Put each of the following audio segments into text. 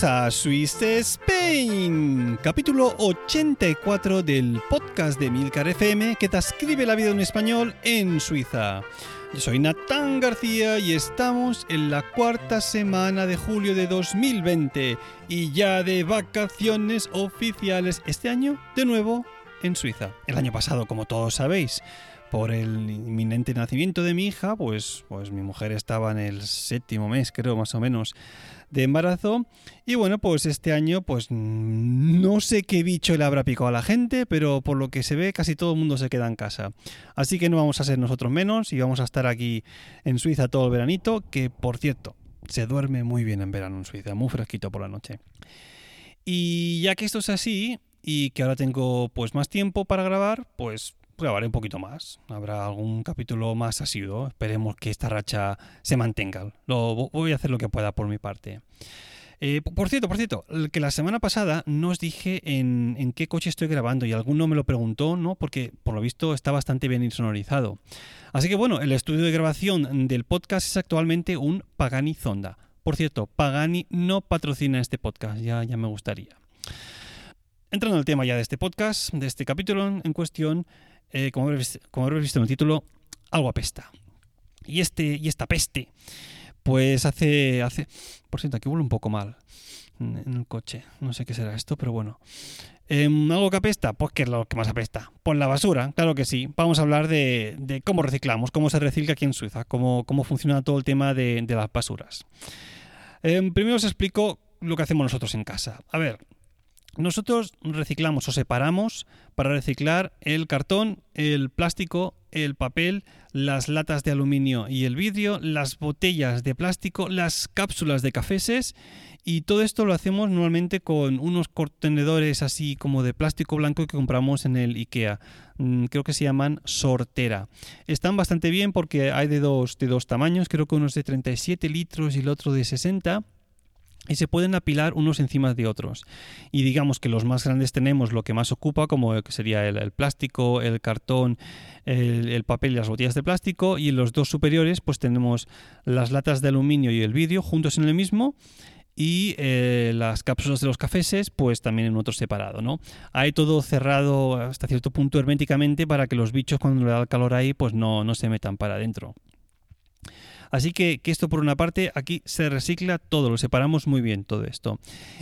Bienvenidos a Swiss Spain, capítulo 84 del podcast de Milcar FM que te escribe la vida en español en Suiza. Yo soy Natán García y estamos en la cuarta semana de julio de 2020 y ya de vacaciones oficiales este año de nuevo en Suiza. El año pasado, como todos sabéis, por el inminente nacimiento de mi hija, pues, pues mi mujer estaba en el séptimo mes, creo, más o menos, de embarazo. Y bueno, pues este año, pues no sé qué bicho le habrá picado a la gente, pero por lo que se ve, casi todo el mundo se queda en casa. Así que no vamos a ser nosotros menos y vamos a estar aquí en Suiza todo el veranito, que por cierto, se duerme muy bien en verano en Suiza, muy fresquito por la noche. Y ya que esto es así, y que ahora tengo pues más tiempo para grabar, pues grabaré un poquito más. Habrá algún capítulo más asiduo. Esperemos que esta racha se mantenga. Lo, voy a hacer lo que pueda por mi parte. Eh, por cierto, por cierto, que la semana pasada no os dije en, qué coche estoy grabando y alguno me lo preguntó, ¿no? Porque por lo visto está bastante bien insonorizado. Así que bueno, el estudio de grabación del podcast es actualmente un Pagani Zonda. Por cierto, Pagani no patrocina este podcast, ya, ya me gustaría. Entrando al tema ya de este podcast, de este capítulo en cuestión, eh, como, habréis, visto en el título, algo apesta. Y, este, y esta peste, pues hace, hace... Por cierto, aquí huele un poco mal en el coche. No sé qué será esto, pero bueno. Em, ¿Algo que apesta? Pues ¿qué es lo que más apesta? Pues la basura, claro que sí. Vamos a hablar de, cómo reciclamos, cómo se recicla aquí en Suiza, cómo, cómo funciona todo el tema de, las basuras. Em, primero os explico lo que hacemos nosotros en casa. A ver, nosotros reciclamos o separamos para reciclar el cartón, el plástico, el papel, las latas de aluminio y el vidrio, las botellas de plástico, las cápsulas de cafeses y todo esto lo hacemos normalmente con unos contenedores así como de plástico blanco que compramos en el IKEA. Mm, creo que se llaman sortera. Están bastante bien porque hay de dos, de dos tamaños, creo que uno es de 37 litros y el otro de 60 y se pueden apilar unos encima de otros. Y digamos que los más grandes tenemos lo que más ocupa, como sería el, plástico, el cartón, el, papel y las botellas de plástico. Y los dos superiores, pues tenemos las latas de aluminio y el vidrio juntos en el mismo. Y eh, las cápsulas de los cafeses, pues también en otro separado, ¿no? Hay todo cerrado hasta cierto punto herméticamente para que los bichos cuando le da el calor ahí, pues no, no se metan para adentro. Así que, esto por una parte, aquí se recicla todo, lo separamos muy bien todo esto.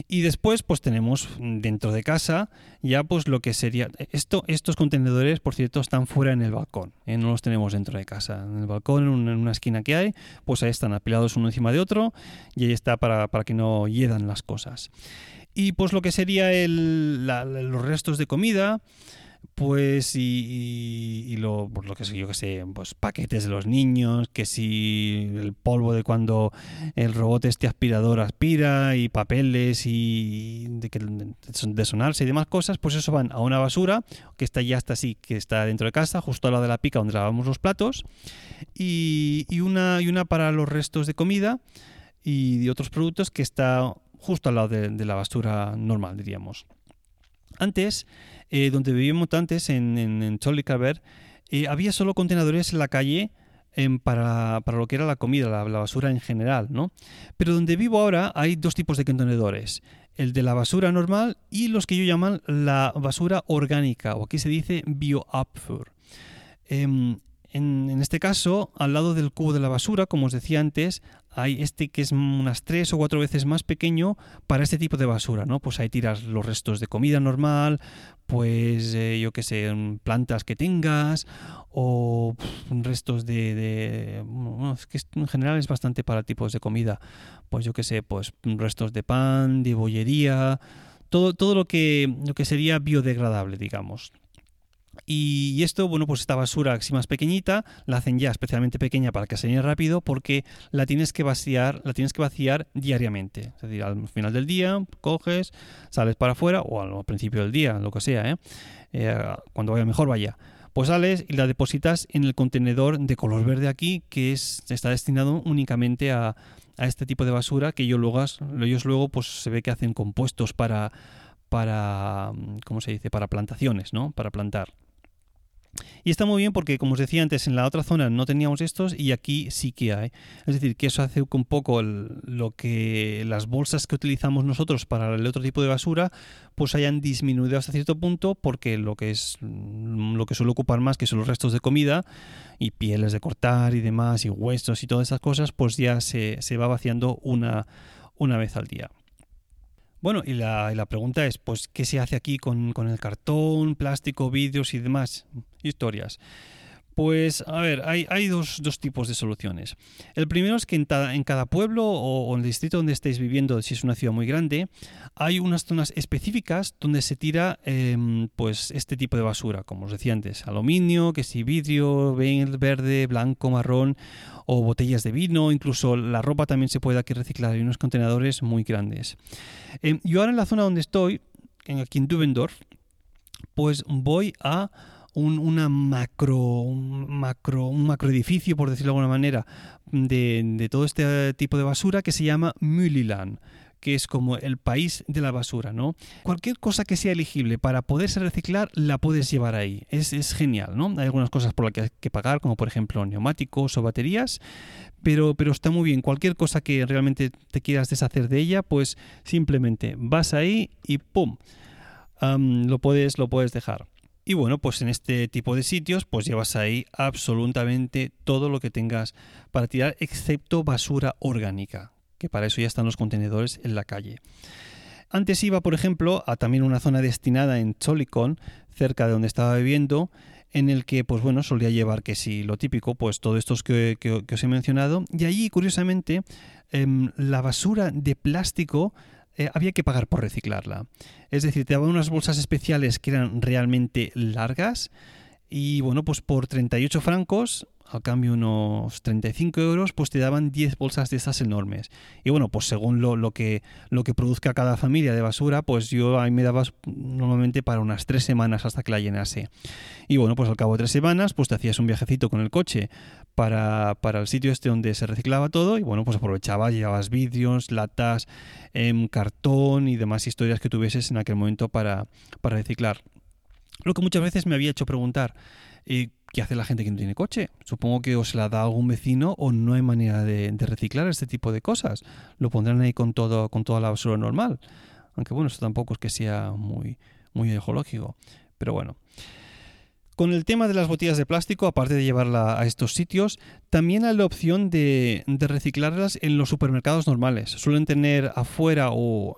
Y después, pues tenemos dentro de casa ya pues lo que sería... Esto, estos contenedores, por cierto, están fuera en el balcón, ¿eh? no los tenemos dentro de casa. En el balcón, en una, esquina que hay, pues ahí están apilados uno encima de otro y ahí está para, para que no hiedan las cosas. Y pues lo que sería los restos de comida, pues y, lo, pues lo que sé yo que sé, pues paquetes de los niños, que si el polvo de cuando el robot este aspirador aspira y papeles y de, que, de sonarse y demás cosas, pues eso van a una basura que está ya hasta así, que está dentro de casa, justo al lado de la pica donde lavamos los platos y, y una, y una para los restos de comida y de otros productos que está justo al lado de la basura normal, diríamos. Antes, eh, donde vivíamos antes, en, en, eh, había solo contenedores en la calle em, para, lo que era la comida, la, basura en general, ¿no? Pero donde vivo ahora hay dos tipos de contenedores. El de la basura normal y los que yo llaman la basura orgánica, o aquí se dice bioabfuhr. Em, en, este caso, al lado del cubo de la basura, como os decía antes, hay este que es unas tres o cuatro veces más pequeño para este tipo de basura, ¿no? Pues ahí tiras los restos de comida normal, pues eh, yo qué sé, plantas que tengas o restos de, bueno, es que en general es bastante para tipos de comida, pues yo qué sé, pues restos de pan, de bollería, todo, todo lo que lo que sería biodegradable, digamos. Y esto, bueno, pues esta basura así más pequeñita, la hacen ya especialmente pequeña para que se llene rápido porque la tienes que vaciar, la tienes que vaciar diariamente. Es decir, al final del día coges, sales para afuera o al principio del día, lo que sea, ¿eh? Eh, cuando vaya mejor vaya. Pues sales y la depositas en el contenedor de color verde aquí que es, está destinado únicamente a, este tipo de basura que ellos luego, ellos luego pues se ve que hacen compuestos para para ¿cómo se dice? para plantaciones, ¿no? Para plantar. Y está muy bien porque, como os decía antes, en la otra zona no teníamos estos y aquí sí que hay. Es decir, que eso hace un poco lo que las bolsas que utilizamos nosotros para el otro tipo de basura, pues hayan disminuido hasta cierto punto porque lo que es lo que suele ocupar más, que son los restos de comida y pieles de cortar y demás, y huesos y todas esas cosas, pues ya se, va vaciando una, una vez al día. Bueno, y la, pregunta es, pues, ¿qué se hace aquí con, el cartón, plástico, vidrios y demás historias? Pues a ver, hay, dos, tipos de soluciones. El primero es que en, en cada pueblo o, en el distrito donde estéis viviendo, si es una ciudad muy grande, hay unas zonas específicas donde se tira em, pues este tipo de basura, como os decía antes, aluminio, que si vidrio, verde, blanco, marrón o botellas de vino, incluso la ropa también se puede aquí reciclar, hay unos contenedores muy grandes. Em, yo ahora en la zona donde estoy, aquí en Dubendorf, pues voy a un, una macro, macro, un edificio, por decirlo de alguna manera, de, todo este tipo de basura que se llama Müliland que es como el país de la basura, ¿no? Cualquier cosa que sea elegible para poderse reciclar, la puedes llevar ahí. Es, es genial, ¿no? Hay algunas cosas por las que hay que pagar, como por ejemplo neumáticos o baterías, pero, pero está muy bien. Cualquier cosa que realmente te quieras deshacer de ella, pues simplemente vas ahí y ¡pum! lo, puedes, lo puedes dejar. Y bueno, pues en este tipo de sitios pues llevas ahí absolutamente todo lo que tengas para tirar excepto basura orgánica, que para eso ya están los contenedores en la calle. Antes iba, por ejemplo, a también una zona destinada en Cholicon, cerca de donde estaba viviendo, en el que, pues bueno, solía llevar que si lo típico, pues todo esto que, que, os he mencionado. Y allí, curiosamente, em, la basura de plástico eh, había que pagar por reciclarla. Es decir, te daban unas bolsas especiales que eran realmente largas y bueno, pues por 38 francos al cambio unos 35 euros, pues te daban 10 bolsas de esas enormes. Y bueno, pues según lo, lo, que, lo que produzca cada familia de basura, pues yo ahí me daba normalmente para unas 3 semanas hasta que la llenase. Y bueno, pues al cabo de 3 semanas, pues te hacías un viajecito con el coche para, para el sitio este donde se reciclaba todo y bueno, pues aprovechabas, llevabas vídeos, latas, em, cartón y demás historias que tuvieses en aquel momento para, para reciclar. Lo que muchas veces me había hecho preguntar, eh, ¿qué hace la gente que no tiene coche? Supongo que o se la da algún vecino o no hay manera de, reciclar este tipo de cosas. Lo pondrán ahí con, todo, con toda la basura normal. Aunque bueno, esto tampoco es que sea muy, muy ecológico. Pero bueno. Con el tema de las botellas de plástico, aparte de llevarla a estos sitios, también hay la opción de, reciclarlas en los supermercados normales. Suelen tener afuera o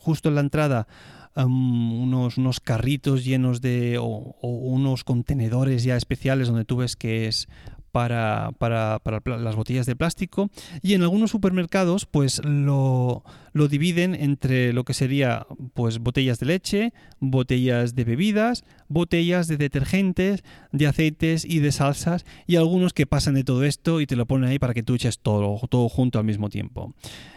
justo en la entrada unos, carritos llenos de o, unos contenedores ya especiales donde tú ves que es para, para, para, las botellas de plástico y en algunos supermercados pues lo, lo, dividen entre lo que sería pues botellas de leche, botellas de bebidas, botellas de detergentes, de aceites y de salsas y algunos que pasan de todo esto y te lo ponen ahí para que tú eches todo, todo junto al mismo tiempo.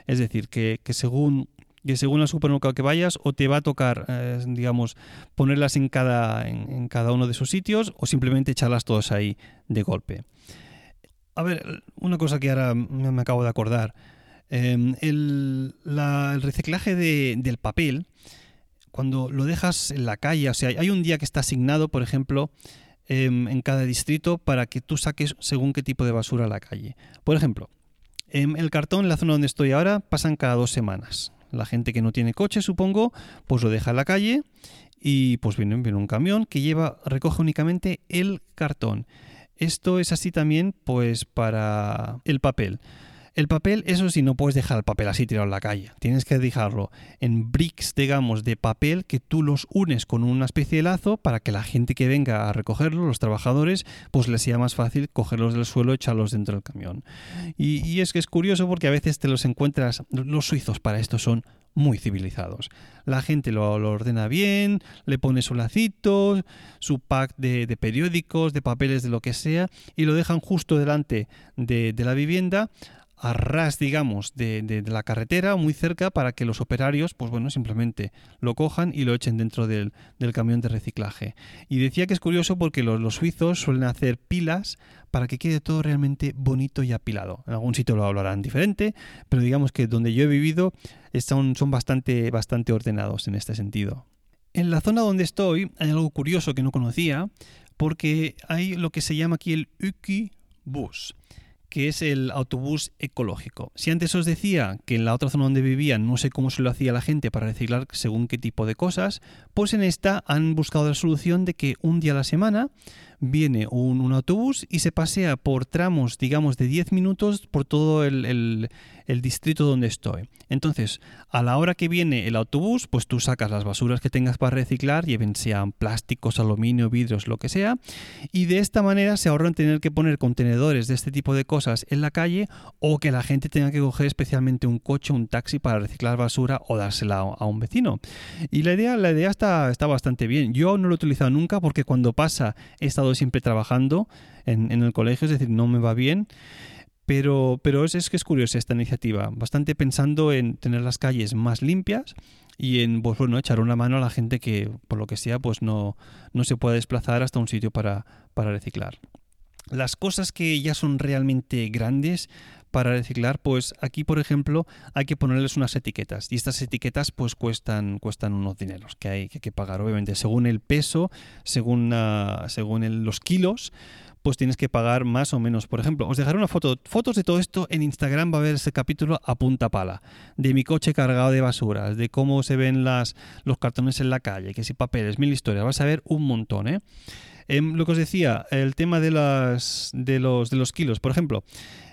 Es decir, que, que según que según el supermercado que vayas o te va a tocar, eh, digamos, ponerlas en cada, en, cada uno de esos sitios o simplemente echarlas todas ahí de golpe. A ver, una cosa que ahora me acabo de acordar. Em, el, reciclaje del papel, cuando lo dejas en la calle, o sea, hay un día que está asignado, por ejemplo, em, en cada distrito para que tú saques según qué tipo de basura a la calle. Por ejemplo, em, el cartón en la zona donde estoy ahora pasan cada dos semanas. La gente que no tiene coche, supongo, pues lo deja en la calle y pues viene, un camión que lleva, recoge únicamente el cartón. Esto es así también pues para el papel. El papel, eso sí, no puedes dejar el papel así tirado en la calle. Tienes que dejarlo en bricks, digamos, de papel que tú los unes con una especie de lazo para que la gente que venga a recogerlo, los trabajadores, pues les sea más fácil cogerlos del suelo y echarlos dentro del camión. Y, es que es curioso porque a veces te los encuentras, los suizos para esto son muy civilizados. La gente lo, ordena bien, le pone su lacito, su pack de, periódicos, de papeles, de lo que sea, y lo dejan justo delante de la vivienda a ras, digamos, de, la carretera, muy cerca, para que los operarios, pues bueno, simplemente lo cojan y lo echen dentro del, camión de reciclaje. Y decía que es curioso porque los, suizos suelen hacer pilas para que quede todo realmente bonito y apilado. En algún sitio lo hablarán diferente, pero digamos que donde yo he vivido son, son bastante, bastante ordenados en este sentido. En la zona donde estoy hay algo curioso que no conocía, porque hay lo que se llama aquí el Uki Bus que es el autobús ecológico. Si antes os decía que en la otra zona donde vivía no sé cómo se lo hacía la gente para reciclar según qué tipo de cosas, pues en esta han buscado la solución de que un día a la semana viene un, autobús y se pasea por tramos, digamos, de 10 minutos por todo el, distrito donde estoy. Entonces, a la hora que viene el autobús, pues tú sacas las basuras que tengas para reciclar, lleven sean plásticos, aluminio, vidrios, lo que sea, y de esta manera se ahorran tener que poner contenedores de este tipo de cosas en la calle o que la gente tenga que coger especialmente un coche, un taxi para reciclar basura o dársela a un vecino. Y la idea, la idea está, está bastante bien. Yo no lo he utilizado nunca porque cuando pasa he estado siempre trabajando en, el colegio, es decir, no me va bien. Pero, pero es, es, que es curiosa esta iniciativa, bastante pensando en tener las calles más limpias y en pues, bueno, echar una mano a la gente que, por lo que sea, pues no, no se puede desplazar hasta un sitio para, para reciclar. Las cosas que ya son realmente grandes para reciclar, pues aquí, por ejemplo, hay que ponerles unas etiquetas. Y estas etiquetas, pues cuestan, cuestan unos dineros que hay, que, pagar, obviamente, según el peso, según, ah, según los kilos pues tienes que pagar más o menos. Por ejemplo, os dejaré una foto, fotos de todo esto en Instagram, va a haber ese capítulo a punta pala, de mi coche cargado de basuras, de cómo se ven las, los cartones en la calle, que si papeles, mil historias, vas a ver un montón, ¿eh? Em, lo que os decía, el tema de, las, de, los, de los kilos, por ejemplo,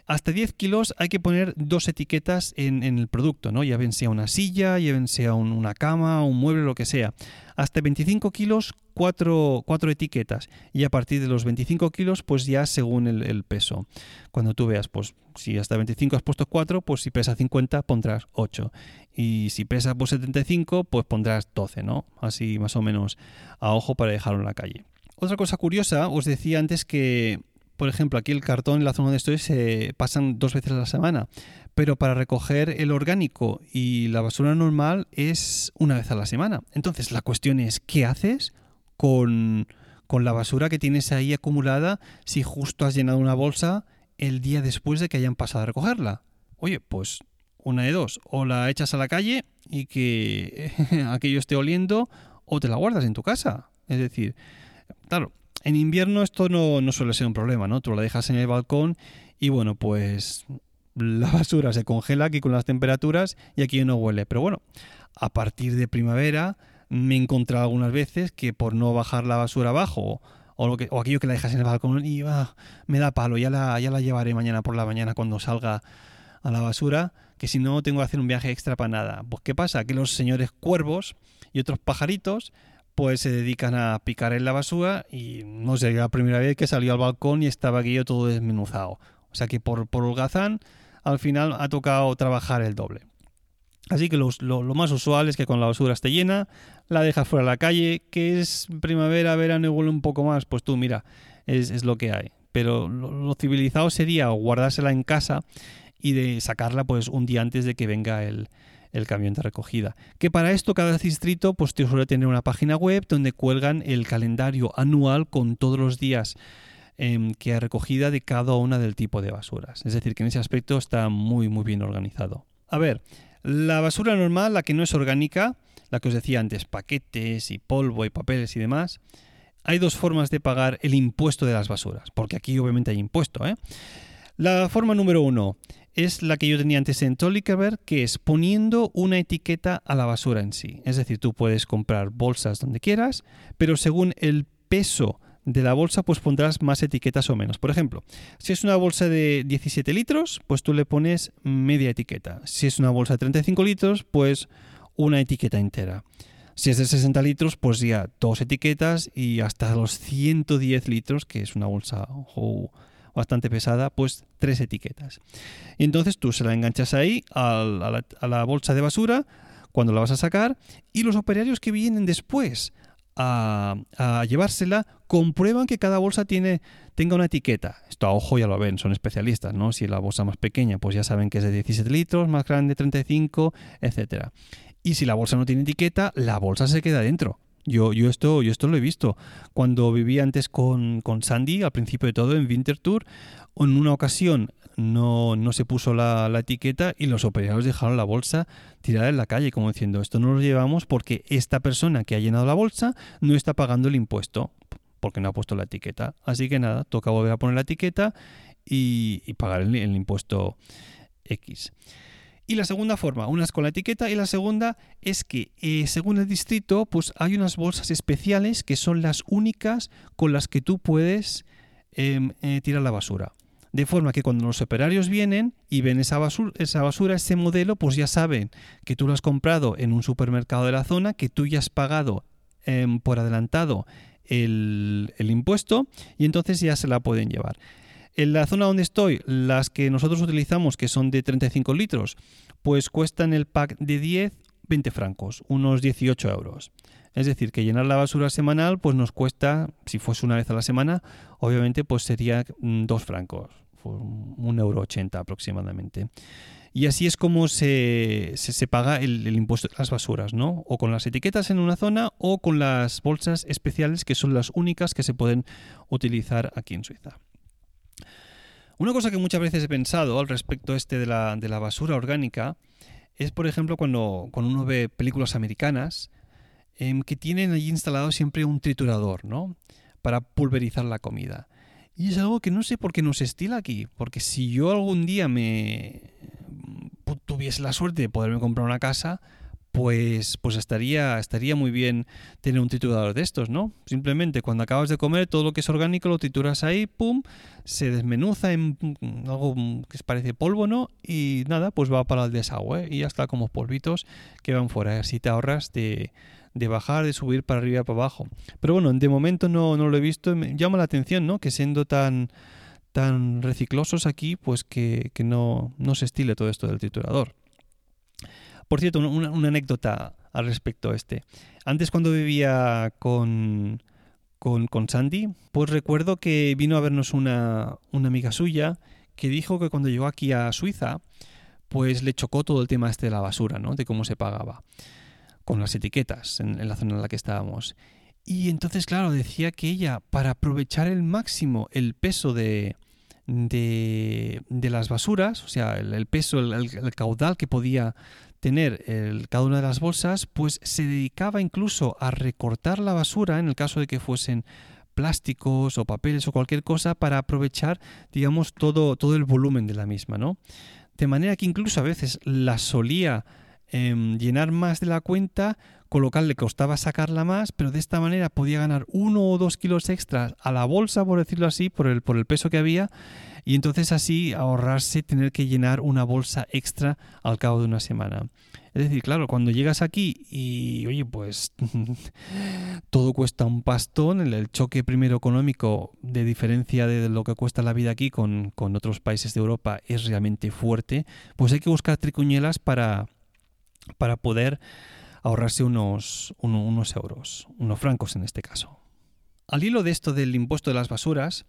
hasta 10 kilos hay que poner dos etiquetas en, el producto, ¿no? Ya ven sea una silla, ya ven sea una cama, un mueble, lo que sea. Hasta 25 kilos, cuatro, etiquetas. Y a partir de los 25 kilos, pues ya según el, peso. Cuando tú veas, pues si hasta 25 has puesto 4, pues si pesa 50 pondrás 8. Y si pesa pues 75, pues pondrás 12, ¿no? Así más o menos a ojo para dejarlo en la calle. Otra cosa curiosa, os decía antes que por ejemplo, aquí el cartón en la zona donde estoy se pasan dos veces a la semana, pero para recoger el orgánico y la basura normal es una vez a la semana. Entonces la cuestión es, ¿qué haces con, con la basura que tienes ahí acumulada si justo has llenado una bolsa el día después de que hayan pasado a recogerla? Oye, pues una de dos, o la echas a la calle y que aquello esté oliendo, o te la guardas en tu casa. Es decir, claro, en invierno esto no, suele ser un problema, ¿no? Tú la dejas en el balcón y bueno, pues la basura se congela aquí con las temperaturas y aquí no huele. Pero bueno, a partir de primavera me he encontrado algunas veces que por no bajar la basura abajo o, lo que, o aquello que la dejas en el balcón y me da palo, ya la, ya la llevaré mañana por la mañana cuando salga a la basura, que si no tengo que hacer un viaje extra para nada. Pues ¿qué pasa? Que los señores cuervos y otros pajaritos pues se dedican a picar en la basura y no sé, la primera vez que salió al balcón y estaba aquello todo desmenuzado. O sea que por, por holgazán al final ha tocado trabajar el doble. Así que lo, más usual es que con la basura esté llena, la dejas fuera de la calle, que es primavera, verano y huele un poco más, pues tú mira, es, lo que hay. Pero lo, civilizado sería guardársela en casa y de sacarla pues un día antes de que venga el, el camión de recogida. Que para esto cada distrito pues suele tener una página web donde cuelgan el calendario anual con todos los días em, que ha recogida de cada una del tipo de basuras. Es decir, que en ese aspecto está muy muy bien organizado. A ver, la basura normal, la que no es orgánica, la que os decía antes, paquetes y polvo y papeles y demás, hay dos formas de pagar el impuesto de las basuras, porque aquí obviamente hay impuesto. ¿eh? La forma número uno es la que yo tenía antes en Tollikerberg, que es poniendo una etiqueta a la basura en sí. Es decir, tú puedes comprar bolsas donde quieras, pero según el peso de la bolsa, pues pondrás más etiquetas o menos. Por ejemplo, si es una bolsa de 17 litros, pues tú le pones media etiqueta. Si es una bolsa de 35 litros, pues una etiqueta entera. Si es de 60 litros, pues ya dos etiquetas y hasta los 110 litros, que es una bolsa bastante pesada, pues tres etiquetas. Y entonces tú se la enganchas ahí a la, bolsa de basura cuando la vas a sacar y los operarios que vienen después a, llevársela comprueban que cada bolsa tiene, tenga una etiqueta. Esto a ojo ya lo ven, son especialistas, ¿no? Si la bolsa más pequeña, pues ya saben que es de 17 litros, más grande 35, etc. Y si la bolsa no tiene etiqueta, la bolsa se queda dentro. Yo, yo, esto, yo esto lo he visto. Cuando vivía antes con, Sandy, al principio de todo, en Winter Tour, en una ocasión no, no se puso la, etiqueta y los operarios dejaron la bolsa tirada en la calle, como diciendo, esto no lo llevamos porque esta persona que ha llenado la bolsa no está pagando el impuesto. porque no ha puesto la etiqueta. Así que nada, toca volver a poner la etiqueta y, pagar el, impuesto X. Y la segunda forma, una es con la etiqueta y la segunda es que eh, según el distrito, pues hay unas bolsas especiales que son las únicas con las que tú puedes em, eh, tirar la basura. De forma que cuando los operarios vienen y ven esa basura, esa basura, ese modelo, pues ya saben que tú lo has comprado en un supermercado de la zona, que tú ya has pagado em, por adelantado el, impuesto y entonces ya se la pueden llevar. En la zona donde estoy, las que nosotros utilizamos, que son de 35 litros, pues cuestan el pack de 10, 20 francos, unos 18 euros. Es decir, que llenar la basura semanal pues nos cuesta, si fuese una vez a la semana, obviamente pues sería 2 mm, francos, un euro ochenta aproximadamente. Y así es como se, se, paga el, impuesto de las basuras, ¿no? O con las etiquetas en una zona o con las bolsas especiales que son las únicas que se pueden utilizar aquí en Suiza. Una cosa que muchas veces he pensado al respecto este de la, de la basura orgánica es, por ejemplo, cuando, cuando uno ve películas americanas em, que tienen allí instalado siempre un triturador, ¿no? Para pulverizar la comida. Y es algo que no sé por qué no se estila aquí. Porque si yo algún día me tuviese la suerte de poderme comprar una casa, pues, pues estaría, estaría muy bien tener un triturador de estos, ¿no? Simplemente cuando acabas de comer, todo lo que es orgánico lo trituras ahí, pum, se desmenuza en algo que parece polvo, ¿no? Y nada, pues va para el desagüe y ya está como polvitos que van fuera. Así te ahorras de, de bajar, de subir para arriba para abajo. Pero bueno, de momento no, no lo he visto. Me llama la atención, ¿no? Que siendo tan, tan reciclosos aquí, pues que, no, no, se estile todo esto del triturador. Por cierto, una, anécdota al respecto a este. Antes cuando vivía con, con, con, Sandy, pues recuerdo que vino a vernos una, una amiga suya que dijo que cuando llegó aquí a Suiza, pues le chocó todo el tema este de la basura, ¿no? De cómo se pagaba con las etiquetas en, la zona en la que estábamos. Y entonces, claro, decía que ella, para aprovechar el máximo el peso de, de, las basuras, o sea, el, peso, el, caudal que podía tener el, cada una de las bolsas, pues se dedicaba incluso a recortar la basura en el caso de que fuesen plásticos o papeles o cualquier cosa para aprovechar, digamos, todo, todo el volumen de la misma, ¿no? De manera que incluso a veces la solía Em, llenar más de la cuenta, con lo le costaba sacarla más, pero de esta manera podía ganar uno o dos kilos extras a la bolsa, por decirlo así, por el, por el peso que había, y entonces así ahorrarse tener que llenar una bolsa extra al cabo de una semana. Es decir, claro, cuando llegas aquí y, oye, pues todo cuesta un pastón, el, choque primero económico de diferencia de lo que cuesta la vida aquí con, con otros países de Europa es realmente fuerte, pues hay que buscar tricuñelas para, para poder ahorrarse unos, unos euros, unos francos en este caso. Al hilo de esto del impuesto de las basuras,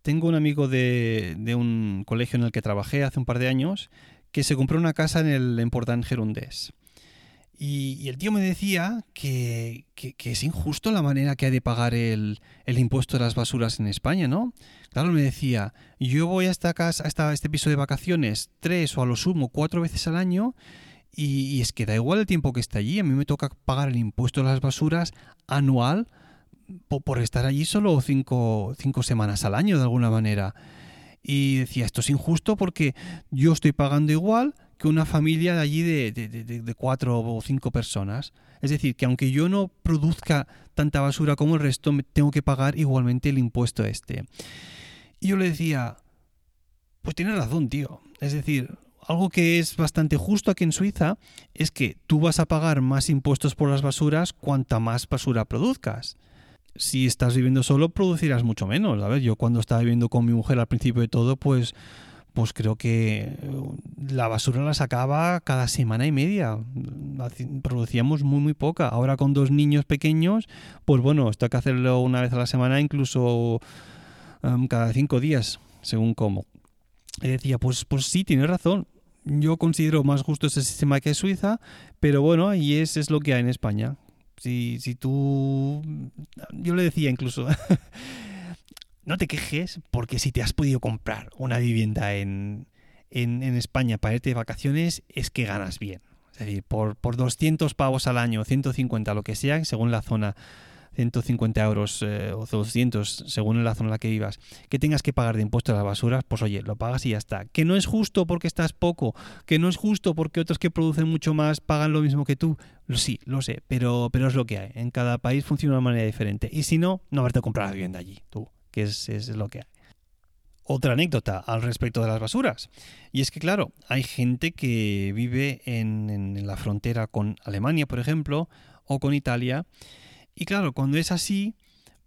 tengo un amigo de, un colegio en el que trabajé hace un par de años que se compró una casa en el Important Gerundés. Y, el tío me decía que, es injusto la manera que hay de pagar el, impuesto de las basuras en España, ¿no? Claro, me decía, yo voy a esta casa, a este piso de vacaciones tres o a lo sumo cuatro veces al año y, es que da igual el tiempo que esté allí, a mí me toca pagar el impuesto de las basuras anual por, estar allí solo cinco, semanas al año de alguna manera. Y decía, esto es injusto porque yo estoy pagando igual que una familia de allí de, de, cuatro o cinco personas. Es decir, que aunque yo no produzca tanta basura como el resto, tengo que pagar igualmente el impuesto este. Y yo le decía, pues tienes razón, tío. Es decir, algo que es bastante justo aquí en Suiza es que tú vas a pagar más impuestos por las basuras cuanta más basura produzcas. Si estás viviendo solo, producirás mucho menos. A ver, yo cuando estaba viviendo con mi mujer al principio de todo, pues, pues creo que la basura la sacaba cada semana y media. Producíamos muy, muy poca. Ahora con dos niños pequeños, pues bueno, esto hay que hacerlo una vez a la semana, incluso um, cada cinco días, según cómo. Y decía, pues, pues sí, tienes razón yo considero más justo ese sistema que Suiza, pero bueno, y es, es lo que hay en España. Si, si tú... Yo le decía incluso, no te quejes porque si te has podido comprar una vivienda en, en, España para irte de vacaciones, es que ganas bien. Es decir, por, por 200 pavos al año, 150, lo que sea, según la zona, 150 euros eh, o 200, según la zona en la que vivas, que tengas que pagar de impuestos a las basuras, pues oye, lo pagas y ya está. Que no es justo porque estás poco, que no es justo porque otros que producen mucho más pagan lo mismo que tú. Sí, lo sé, pero, pero es lo que hay. En cada país funciona de una manera diferente. Y si no, no haberte comprar la vivienda allí, tú, que es, es lo que hay otra anécdota al respecto de las basuras. Y es que, claro, hay gente que vive en, la frontera con Alemania, por ejemplo, o con Italia. Y claro, cuando es así,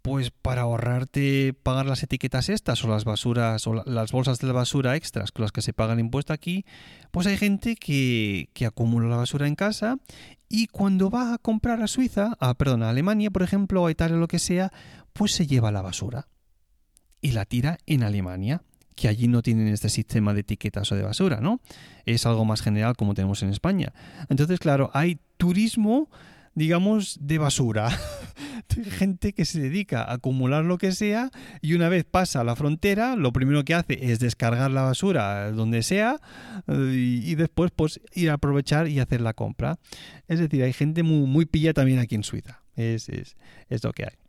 pues para ahorrarte pagar las etiquetas estas o las basuras o las bolsas de la basura extras con las que se paga el impuesto aquí, pues hay gente que, que acumula la basura en casa y cuando va a comprar a Suiza, a, perdón, a Alemania, por ejemplo, o a Italia, lo que sea, pues se lleva la basura y la tira en Alemania, que allí no tienen este sistema de etiquetas o de basura, ¿no? Es algo más general como tenemos en España. Entonces, claro, hay turismo, digamos, de basura. Gente que se dedica a acumular lo que sea y una vez pasa la frontera, lo primero que hace es descargar la basura donde sea eh, y, después pues ir a aprovechar y hacer la compra. Es decir, hay gente muy, muy pilla también aquí en Suiza. Es, es, es lo que hay.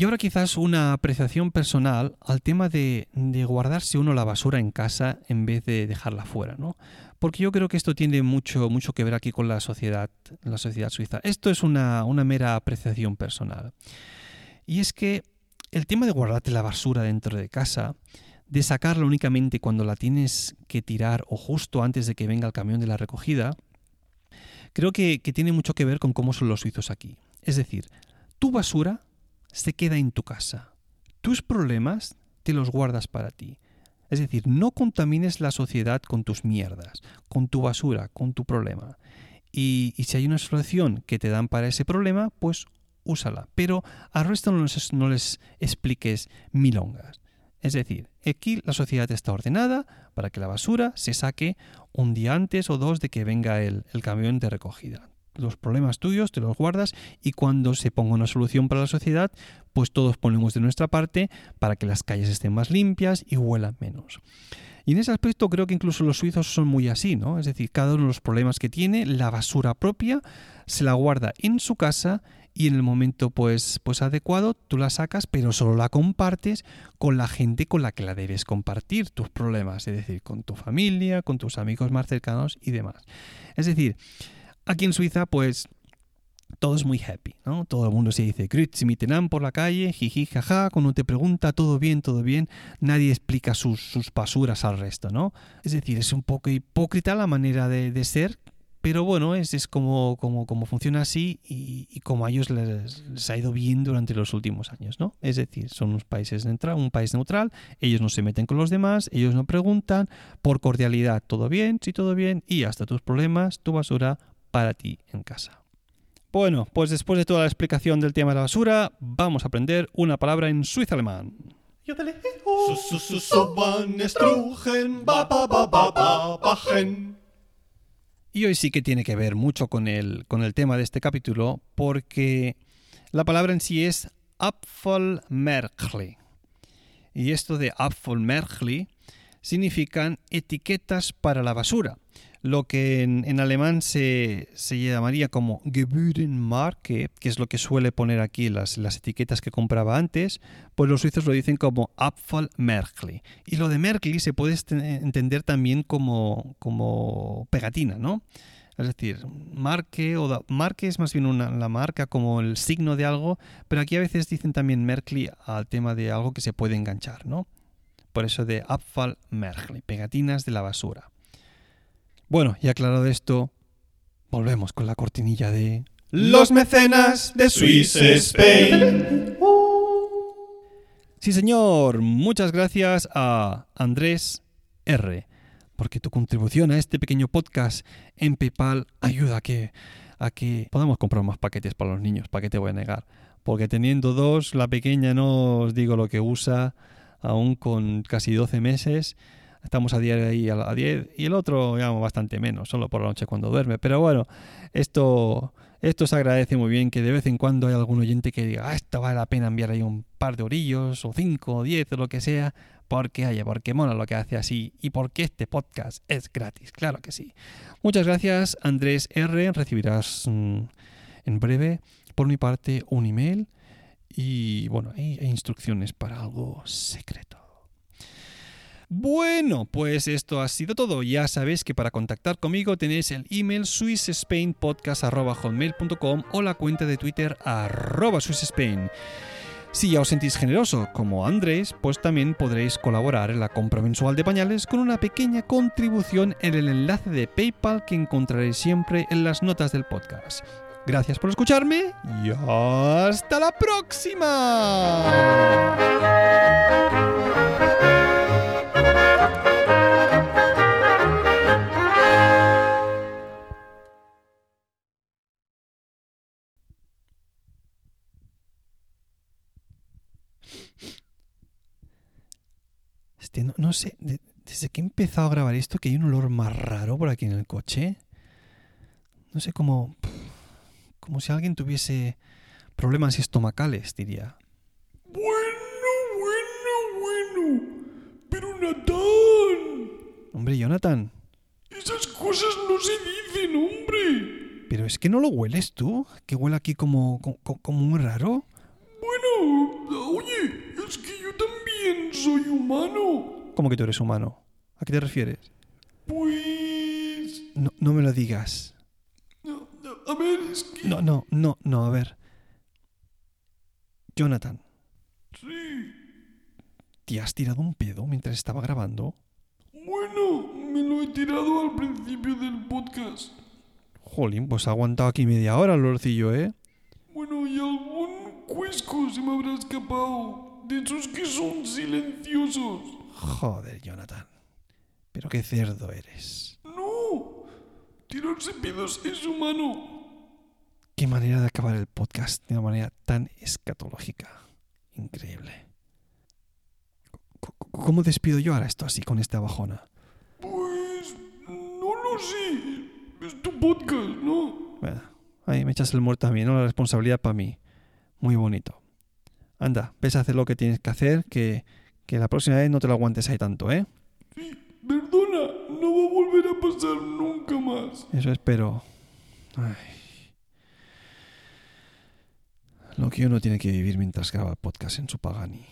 Y ahora quizás una apreciación personal al tema de, guardarse uno la basura en casa en vez de dejarla fuera, ¿no? Porque yo creo que esto tiene mucho, mucho que ver aquí con la sociedad, la sociedad suiza. Esto es una, una mera apreciación personal. Y es que el tema de guardarte la basura dentro de casa, de sacarla únicamente cuando la tienes que tirar o justo antes de que venga el camión de la recogida, creo que, que tiene mucho que ver con cómo son los suizos aquí. Es decir, tu basura se queda en tu casa. Tus problemas te los guardas para ti. Es decir, no contamines la sociedad con tus mierdas, con tu basura, con tu problema. Y, si hay una solución que te dan para ese problema, pues úsala. Pero al resto no les, no les expliques milongas. Es decir, aquí la sociedad está ordenada para que la basura se saque un día antes o dos de que venga el camión de recogida los problemas tuyos, te los guardas y cuando se ponga una solución para la sociedad, pues todos ponemos de nuestra parte para que las calles estén más limpias y huelan menos. Y en ese aspecto creo que incluso los suizos son muy así, ¿no? Es decir, cada uno de los problemas que tiene, la basura propia, se la guarda en su casa y en el momento pues, pues adecuado tú la sacas, pero solo la compartes con la gente con la que la debes compartir tus problemas, es decir, con tu familia, con tus amigos más cercanos y demás. Es decir, Aquí en Suiza, pues todo es muy happy, ¿no? Todo el mundo se dice Grüezi mitenan por la calle, jiji, jaja, cuando te pregunta todo bien, todo bien, nadie explica sus, sus basuras al resto, ¿no? Es decir, es un poco hipócrita la manera de, ser, pero bueno, es, es como, como, como, funciona así y, como a ellos les, ha ido bien durante los últimos años, ¿no? Es decir, son unos países neutral, un país neutral, ellos no se meten con los demás, ellos no preguntan, por cordialidad, todo bien, sí, todo bien, y hasta tus problemas, tu basura, para ti en casa. Bueno, pues después de toda la explicación del tema de la basura, vamos a aprender una palabra en suizo alemán. Y hoy sí que tiene que ver mucho con el, con el tema de este capítulo, porque la palabra en sí es Abfallmerkli. Y esto de Abfallmerkli significan etiquetas para la basura lo que en, alemán se, llamaría como Gebührenmarke, que es lo que suele poner aquí las, las etiquetas que compraba antes, pues los suizos lo dicen como Abfallmerkli. Y lo de Merkli se puede entender también como, como pegatina, ¿no? Es decir, marque o marque es más bien una, la marca como el signo de algo, pero aquí a veces dicen también Merkli al tema de algo que se puede enganchar, ¿no? Por eso de Abfallmerkli, pegatinas de la basura. Bueno, y aclarado esto, volvemos con la cortinilla de Los mecenas de Swiss Spain. Sí, señor. Muchas gracias a Andrés R. Porque tu contribución a este pequeño podcast en PayPal ayuda a que, a que podamos comprar más paquetes para los niños. ¿Para qué te voy a negar? Porque teniendo dos, la pequeña no os digo lo que usa, aún con casi 12 meses estamos a día ahí a 10 y el otro digamos bastante menos, solo por la noche cuando duerme. Pero bueno, esto, esto se agradece muy bien que de vez en cuando hay algún oyente que diga, ah, esto vale la pena enviar ahí un par de orillos o cinco o diez o lo que sea, porque haya, porque mola lo que hace así y porque este podcast es gratis, claro que sí. Muchas gracias Andrés R, recibirás... Mm, en breve, por mi parte, un email y bueno, hay, instrucciones para algo secreto. Bueno, pues esto ha sido todo. Ya sabéis que para contactar conmigo tenéis el email swissspainpodcast.com o la cuenta de Twitter arroba swissspain. Si ya os sentís generoso como Andrés, pues también podréis colaborar en la compra mensual de pañales con una pequeña contribución en el enlace de PayPal que encontraréis siempre en las notas del podcast. Gracias por escucharme y hasta la próxima. Este, no, sé, desde que he empezado a grabar esto, que hay un olor más raro por aquí en el coche. No sé cómo como si alguien tuviese problemas estomacales, diría. Bueno, bueno, bueno. Pero Natán. Hombre, Jonathan. Esas cosas no se dicen, hombre. Pero es que no lo hueles tú, que huele aquí como, como, muy raro. Humano. ¿Cómo que tú eres humano? ¿A qué te refieres? Pues... No, no me lo digas. A ver, es que... No, no, no, no, a ver. Jonathan. Sí. ¿Te has tirado un pedo mientras estaba grabando? Bueno, me lo he tirado al principio del podcast. Jolín, pues ha aguantado aquí media hora el olorcillo, ¿eh? Bueno, y algún cuesco se me habrá escapado. De esos que son silenciosos. Joder, Jonathan. Pero qué cerdo eres. No. Tirarse pedos es humano. Qué manera de acabar el podcast de una manera tan escatológica. Increíble. ¿Cómo despido yo ahora esto así con esta bajona? Pues no lo sé. Es tu podcast, ¿no? Bueno, ahí me echas el muerto a mí, ¿no? La responsabilidad para mí. Muy bonito. Anda, ves a hacer lo que tienes que hacer, que, que la próxima vez no te lo aguantes ahí tanto, ¿eh? Sí, perdona, no va a volver a pasar nunca más. Eso espero. Ay. Lo que uno tiene que vivir mientras graba podcast en su Pagani.